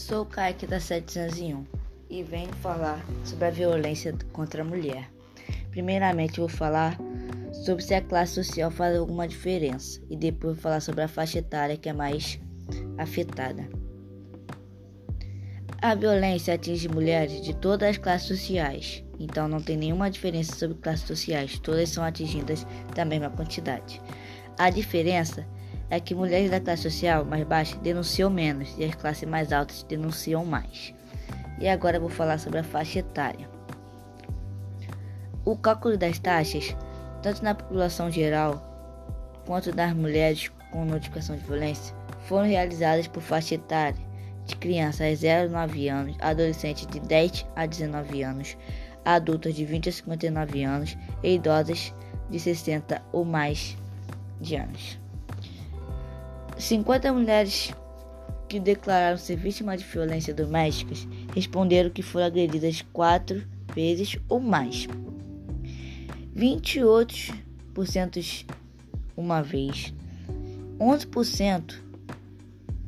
Sou o Kaique da 701 e venho falar sobre a violência contra a mulher. Primeiramente, vou falar sobre se a classe social faz alguma diferença e depois vou falar sobre a faixa etária que é mais afetada. A violência atinge mulheres de todas as classes sociais, então não tem nenhuma diferença sobre classes sociais, todas são atingidas da mesma quantidade. A diferença é é que mulheres da classe social mais baixa denunciam menos e as classes mais altas denunciam mais. E agora vou falar sobre a faixa etária. O cálculo das taxas, tanto na população geral quanto das mulheres com notificação de violência, foram realizadas por faixa etária de crianças 0 a 9 anos, adolescentes de 10 a 19 anos, adultas de 20 a 59 anos e idosas de 60 ou mais de anos. 50 mulheres que declararam ser vítimas de violência doméstica responderam que foram agredidas quatro vezes ou mais. 28% uma vez, 11%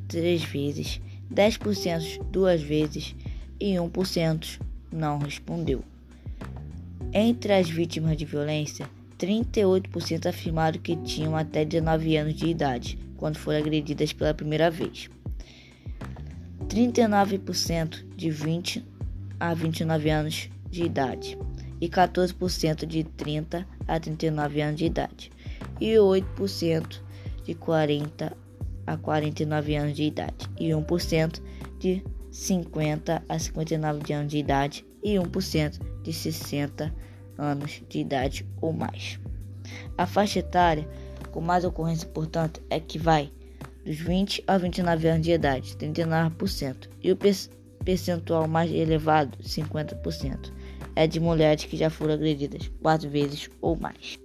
três vezes, 10% duas vezes e 1% não respondeu. Entre as vítimas de violência, 38% afirmaram que tinham até 19 anos de idade quando foram agredidas pela primeira vez. 39% de 20 a 29 anos de idade e 14% de 30 a 39 anos de idade e 8% de 40 a 49 anos de idade e 1% de 50 a 59 anos de idade e 1% de 60 anos de idade ou mais. A faixa etária com mais ocorrência, portanto, é que vai dos 20 a 29 anos de idade, 39%, e o percentual mais elevado, 50%, é de mulheres que já foram agredidas quatro vezes ou mais.